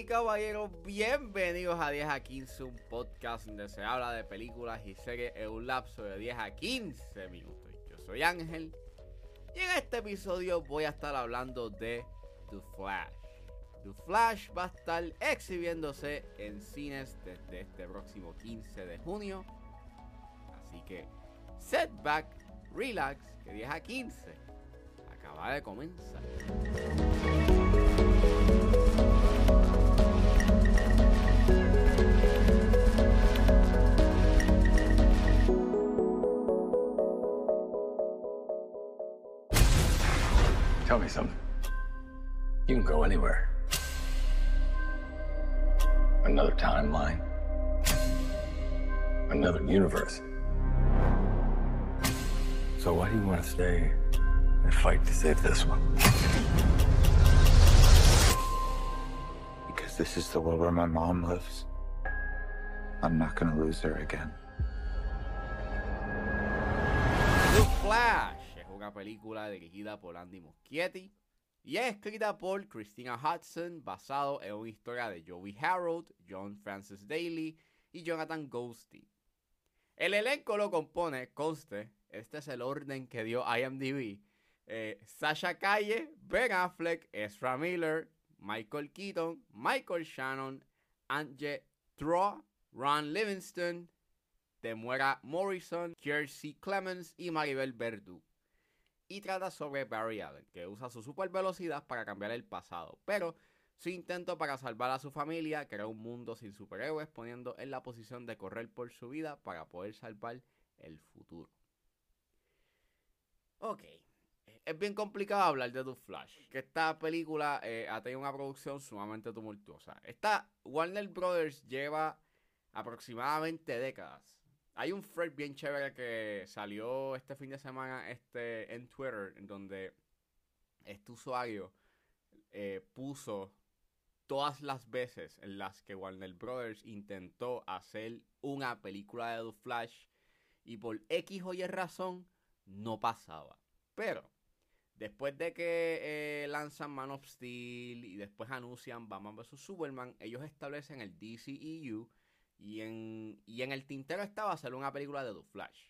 caballeros, bienvenidos a 10 a 15, un podcast donde se habla de películas y series en un lapso de 10 a 15 minutos. Yo soy Ángel y en este episodio voy a estar hablando de The Flash. The Flash va a estar exhibiéndose en cines desde este próximo 15 de junio. Así que, setback, relax, que 10 a 15 acaba de comenzar. Tell me something. You can go anywhere. Another timeline. Another universe. So why do you want to stay and fight to save this one? Because this is the world where my mom lives. I'm not gonna lose her again. The Flash es una película dirigida por Andy Muschietti y es escrita por Christina Hudson basado en una historia de Joey Harold, John Francis Daly y Jonathan Ghosty. El elenco lo compone, conste, este es el orden que dio IMDb, eh, Sasha Calle, Ben Affleck, Ezra Miller, Michael Keaton, Michael Shannon, Angie Troa, Ron Livingston, Temuera Morrison, Kiersey Clemens y Maribel Verdú. Y trata sobre Barry Allen, que usa su super velocidad para cambiar el pasado, pero su intento para salvar a su familia crea un mundo sin superhéroes, poniendo en la posición de correr por su vida para poder salvar el futuro. Ok, es bien complicado hablar de The Flash, que esta película eh, ha tenido una producción sumamente tumultuosa. Esta Warner Brothers lleva aproximadamente décadas. Hay un thread bien chévere que salió este fin de semana este, en Twitter, en donde este usuario eh, puso todas las veces en las que Warner Brothers intentó hacer una película de The Flash y por X o Y razón no pasaba. Pero después de que eh, lanzan Man of Steel y después anuncian Batman vs. Superman, ellos establecen el DCEU y en, y en el tintero estaba hacer una película de The Flash.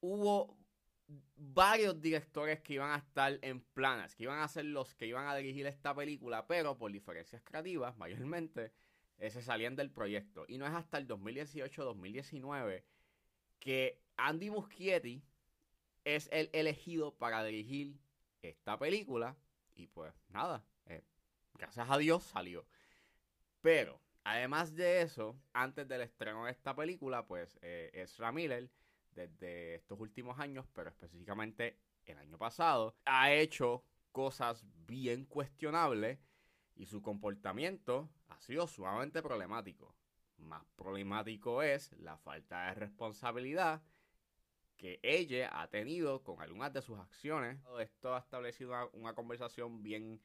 Hubo varios directores que iban a estar en planes, que iban a ser los que iban a dirigir esta película, pero por diferencias creativas, mayormente, se salían del proyecto. Y no es hasta el 2018-2019 que Andy Muschietti es el elegido para dirigir esta película. Y pues nada, eh, gracias a Dios salió. Pero, además de eso, antes del estreno de esta película, pues eh, Ezra Miller, desde estos últimos años, pero específicamente el año pasado, ha hecho cosas bien cuestionables y su comportamiento ha sido sumamente problemático. Más problemático es la falta de responsabilidad que ella ha tenido con algunas de sus acciones. Esto ha establecido una, conversación bien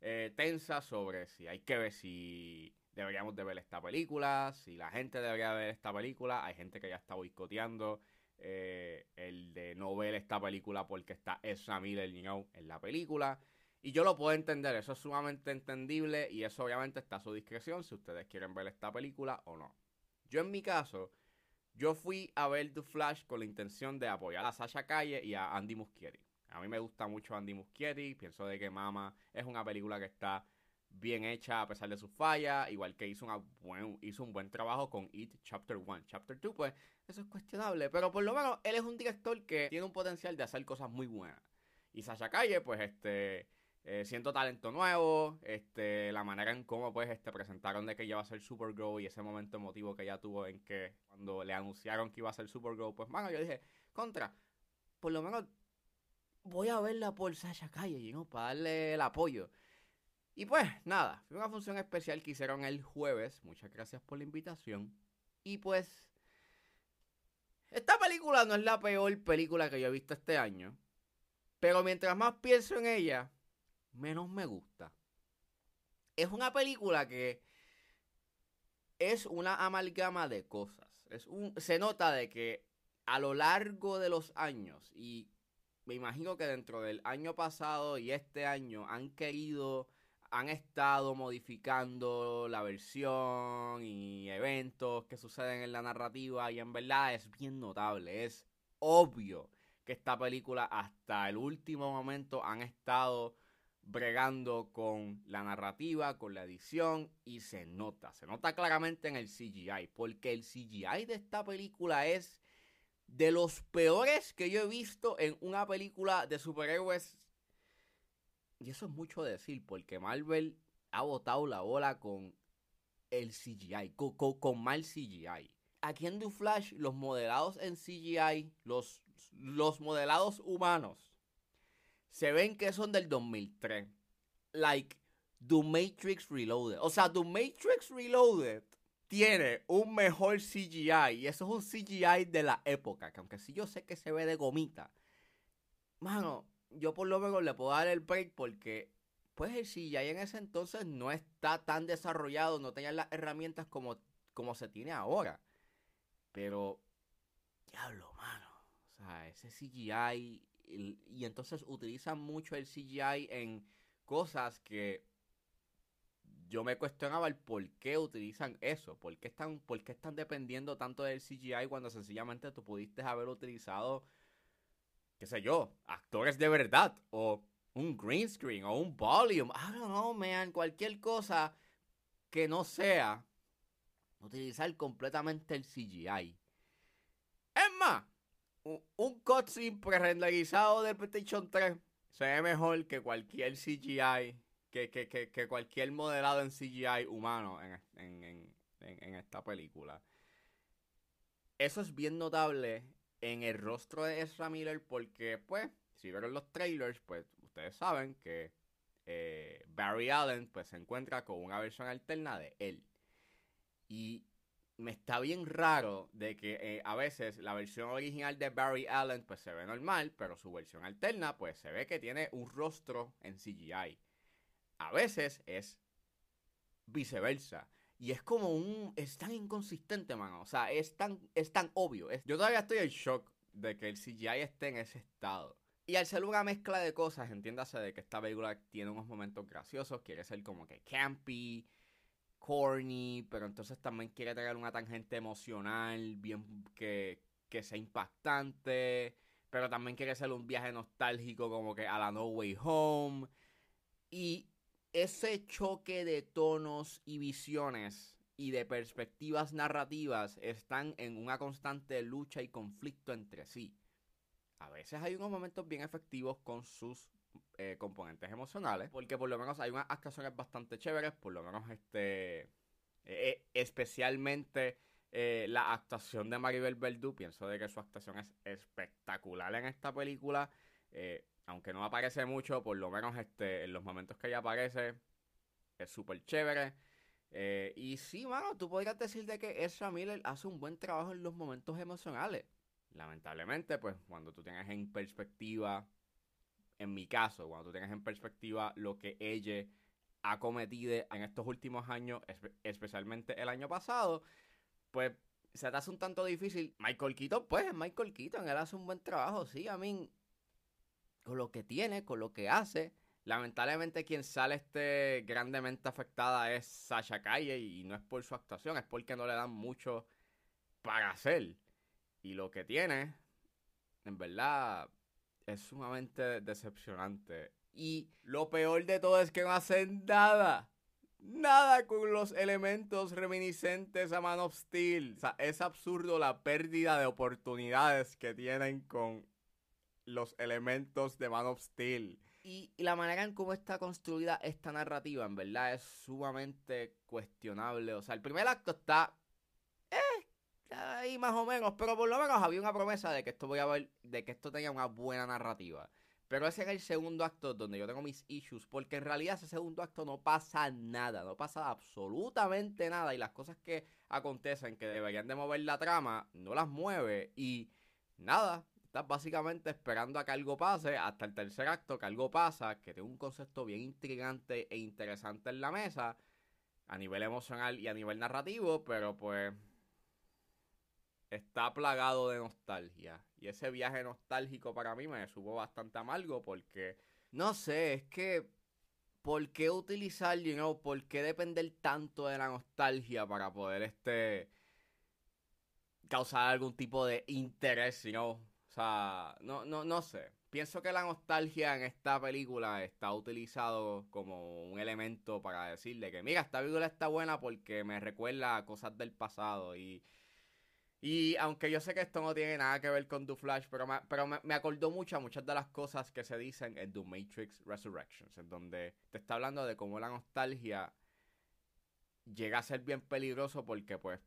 eh, tensa sobre si hay que ver si deberíamos de ver esta película, si la gente debería ver esta película. Hay gente que ya está boicoteando eh, el de no ver esta película porque está Ezra Miller you en la película. Y yo lo puedo entender, eso es sumamente entendible y eso obviamente está a su discreción si ustedes quieren ver esta película o no. Yo en mi caso, yo fui a ver The Flash con la intención de apoyar a Sasha Calle y a Andy Muschietti. A mí me gusta mucho Andy Muschietti, pienso de que Mama es una película que está bien hecha a pesar de sus fallas, igual que hizo, una buen, hizo un buen trabajo con It Chapter 1. Chapter 2, pues eso es cuestionable, pero por lo menos él es un director que tiene un potencial de hacer cosas muy buenas. Y Sasha Calle, pues este, eh, siento talento nuevo, este, la manera en cómo pues este, presentaron de que ella iba a ser Supergirl y ese momento emotivo que ella tuvo en que cuando le anunciaron que iba a ser Supergirl, pues mano, yo dije, contra, por lo menos voy a verla por Sasha Calle, know, para darle el apoyo. Y pues nada, fue una función especial que hicieron el jueves. Muchas gracias por la invitación. Y pues, esta película no es la peor película que yo he visto este año. Pero mientras más pienso en ella, menos me gusta. Es una película que es una amalgama de cosas. Es un, se nota de que a lo largo de los años, y me imagino que dentro del año pasado y este año han querido han estado modificando la versión y eventos que suceden en la narrativa y en verdad es bien notable, es obvio que esta película hasta el último momento han estado bregando con la narrativa, con la edición y se nota, se nota claramente en el CGI, porque el CGI de esta película es de los peores que yo he visto en una película de superhéroes. Y eso es mucho decir, porque Marvel ha botado la bola con el CGI, con, con, mal CGI. Aquí en The Flash, los modelados en CGI, los, los modelados humanos, se ven que son del 2003. Like The Matrix Reloaded. O sea, The Matrix Reloaded tiene un mejor CGI. Y eso es un CGI de la época. Que aunque sí yo sé que se ve de gomita. Mano, yo por lo menos le puedo dar el break porque. Pues el CGI en ese entonces no está tan desarrollado. No tenía las herramientas como, como se tiene ahora. Pero. Diablo, mano. O sea, ese CGI y, entonces utilizan mucho el CGI en cosas que yo me cuestionaba el por qué utilizan eso, por qué están, por qué están dependiendo tanto del CGI cuando sencillamente tú pudiste haber utilizado, qué sé yo, actores de verdad, o un green screen, o un volume, I don't know, man, cualquier cosa que no sea utilizar completamente el CGI. Es más, un cutscene pre-renderizado de PlayStation 3 se ve mejor que cualquier CGI, que, que, cualquier modelado en CGI humano en, esta película. Eso es bien notable en el rostro de Ezra Miller porque, pues, si vieron los trailers, pues ustedes saben que eh, Barry Allen pues se encuentra con una versión alterna de él. Y me está bien raro de que eh, a veces la versión original de Barry Allen pues se ve normal, pero su versión alterna pues se ve que tiene un rostro en CGI. A veces es viceversa. Y es como un... Es tan inconsistente, mano. O sea, es tan, es tan obvio. yo todavía estoy en shock de que el CGI esté en ese estado. Y al ser una mezcla de cosas, entiéndase de que esta película tiene unos momentos graciosos, quiere ser como que campy, corny, pero entonces también quiere tener una tangente emocional, bien que, que sea impactante, pero también quiere ser un viaje nostálgico como que a la No Way Home. Y ese choque de tonos y visiones y de perspectivas narrativas están en una constante lucha y conflicto entre sí. A veces hay unos momentos bien efectivos con sus eh, componentes emocionales, porque por lo menos hay unas actuaciones bastante chéveres, por lo menos este, eh, eh, especialmente la actuación de Maribel Verdú, pienso de que su actuación es espectacular en esta película, aunque no aparece mucho, por lo menos este, en los momentos que ella aparece, es súper chévere. y sí, mano, tú podrías decir de que Ezra Miller hace un buen trabajo en los momentos emocionales. Lamentablemente, pues cuando tú tienes en perspectiva en mi caso, cuando tú tengas en perspectiva lo que ella ha cometido en estos últimos años, especialmente el año pasado, pues se te hace un tanto difícil. Michael Keaton, pues es Michael Keaton, él hace un buen trabajo, sí, a mí, con lo que tiene, con lo que hace. Lamentablemente quien sale este grandemente afectada es Sasha Calle y no es por su actuación, es porque no le dan mucho para hacer. Y lo que tiene, en verdad, es sumamente decepcionante. Y lo peor de todo es que no hacen nada. Nada con los elementos reminiscentes a Man of Steel. O sea, es absurdo la pérdida de oportunidades que tienen con los elementos de Man of Steel. Y, la manera en cómo está construida esta narrativa, en verdad, es sumamente cuestionable. O sea, el primer acto está ahí más o menos, pero por lo menos había una promesa de que esto voy a ver, de que esto tenía una buena narrativa. Pero ese es el segundo acto donde yo tengo mis issues, porque en realidad ese segundo acto no pasa nada, no pasa absolutamente nada y las cosas que acontecen que deberían de mover la trama no las mueve y nada, estás básicamente esperando a que algo pase hasta el tercer acto, que algo pasa, que tiene un concepto bien intrigante e interesante en la mesa a nivel emocional y a nivel narrativo, pero pues está plagado de nostalgia. Y ese viaje nostálgico para mí me supo bastante amargo porque, no sé, es que ¿por qué utilizar, you know, por qué depender tanto de la nostalgia para poder este causar algún tipo de interés, you know? O sea, no, no, no sé. Pienso que la nostalgia en esta película está utilizado como un elemento para decirle que, mira, esta película está buena porque me recuerda a cosas del pasado y... Y aunque yo sé que esto no tiene nada que ver con The Flash, pero me, pero me, me acordó mucho a muchas de las cosas que se dicen en The Matrix Resurrections, en donde te está hablando de cómo la nostalgia llega a ser bien peligroso porque pues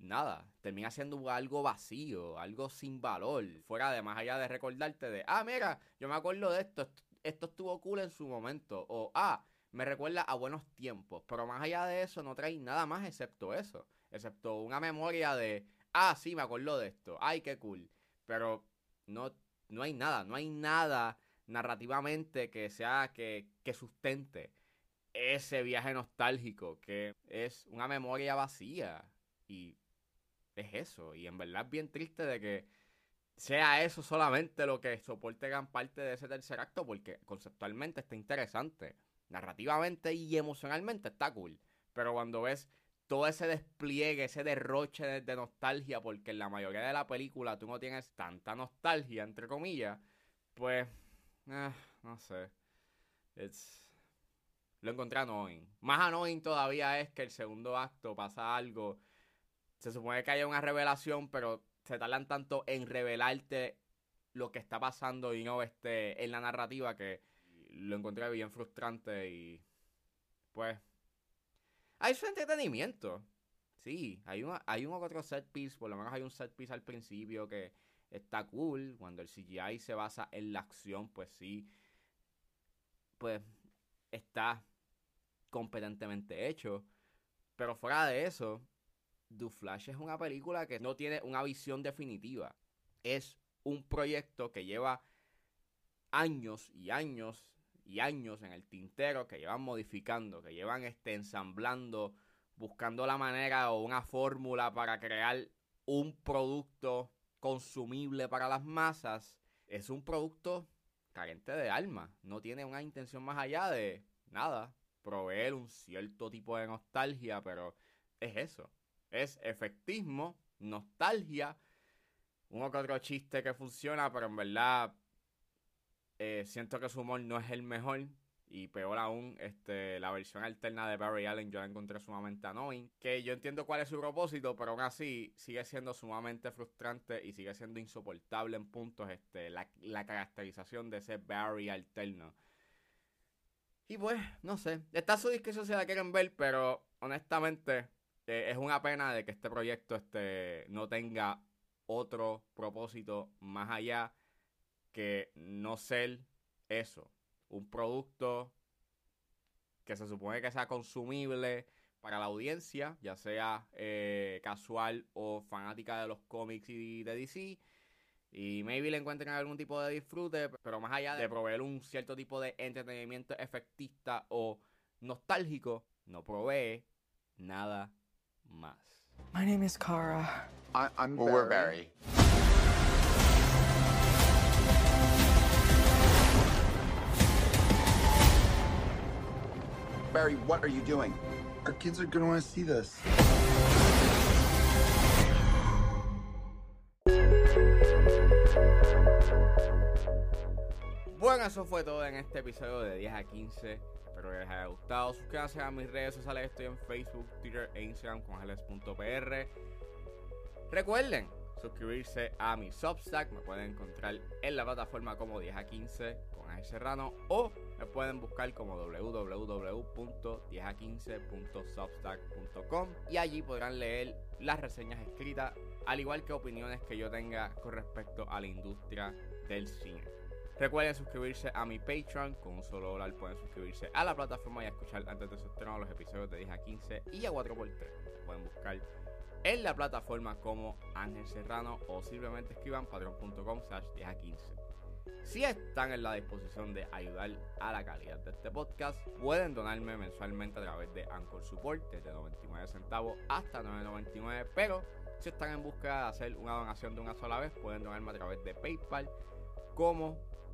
nada, termina siendo algo vacío, algo sin valor, fuera de más allá de recordarte de, ah, mira, yo me acuerdo de esto, esto, estuvo cool en su momento, o ah, me recuerda a buenos tiempos, pero más allá de eso no trae nada más excepto eso, excepto una memoria de, ah, sí, me acuerdo de esto, ay, qué cool, pero no, no hay nada, no hay nada narrativamente que sea, que, que sustente ese viaje nostálgico, que es una memoria vacía, y es eso. Y en verdad es bien triste de que sea eso solamente lo que soporte gran parte de ese tercer acto, porque conceptualmente está interesante. Narrativamente y emocionalmente está cool. Pero cuando ves todo ese despliegue, ese derroche de, nostalgia, porque en la mayoría de la película tú no tienes tanta nostalgia, entre comillas, pues, eh, no sé. It's... Lo encontré annoying. Más annoying todavía es que el segundo acto pasa algo se supone que haya una revelación, pero se tardan tanto en revelarte lo que está pasando y no este en la narrativa que lo encontré bien frustrante y pues hay su entretenimiento. Sí, hay un, hay un otro set piece, por lo menos hay un set piece al principio que está cool. Cuando el CGI se basa en la acción, pues sí, pues está competentemente hecho. Pero fuera de eso, The Flash es una película que no tiene una visión definitiva. Es un proyecto que lleva años y años y años en el tintero, que llevan modificando, que llevan este, ensamblando, buscando la manera o una fórmula para crear un producto consumible para las masas. Es un producto carente de alma. No tiene una intención más allá de nada, proveer un cierto tipo de nostalgia, pero es eso es efectismo, nostalgia, uno que otro chiste que funciona, pero en verdad eh, siento que su humor no es el mejor. Y peor aún, este, la versión alterna de Barry Allen yo la encontré sumamente annoying. Que yo entiendo cuál es su propósito, pero aún así sigue siendo sumamente frustrante y sigue siendo insoportable en puntos este, la, la caracterización de ese Barry alterno. Y pues, no sé. Está su discusión si la quieren ver, pero honestamente es una pena de que este proyecto este, no tenga otro propósito más allá que no ser eso, un producto que se supone que sea consumible para la audiencia, ya sea eh, casual o fanática de los cómics y de DC. Y maybe le encuentren algún tipo de disfrute, pero más allá de proveer un cierto tipo de entretenimiento efectista o nostálgico, no provee nada más. My name is Kara. I, I'm Well, we're Barry. Barry, what are you doing? Our kids are gonna wanna see this. Bueno, eso fue todo en este episodio de 10 a 15. Espero que les haya gustado. Suscríbanse a mis redes sociales. Estoy en Facebook, Twitter e Instagram con. Recuerden suscribirse a mi Substack. Me pueden encontrar en la plataforma como 10 a 15 con Ángel Serrano o me pueden buscar como www.10a15.substack.com y allí podrán leer las reseñas escritas al igual que opiniones que yo tenga con respecto a la industria del cine. Recuerden suscribirse a mi Patreon, con un solo dólar pueden suscribirse a la plataforma y escuchar antes de su estreno los episodios de 10 a 15 y a 4x3. Me pueden buscar en la plataforma como Ángel Serrano o simplemente escriban patreon.com slash 10 a 15. Si están en la disposición de ayudar a la calidad de este podcast, pueden donarme mensualmente a través de Anchor Support desde 99 centavos hasta 9.99, pero si están en busca de hacer una donación de una sola vez, pueden donarme a través de PayPal como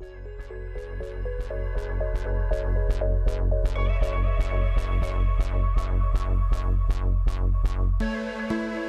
Thank you.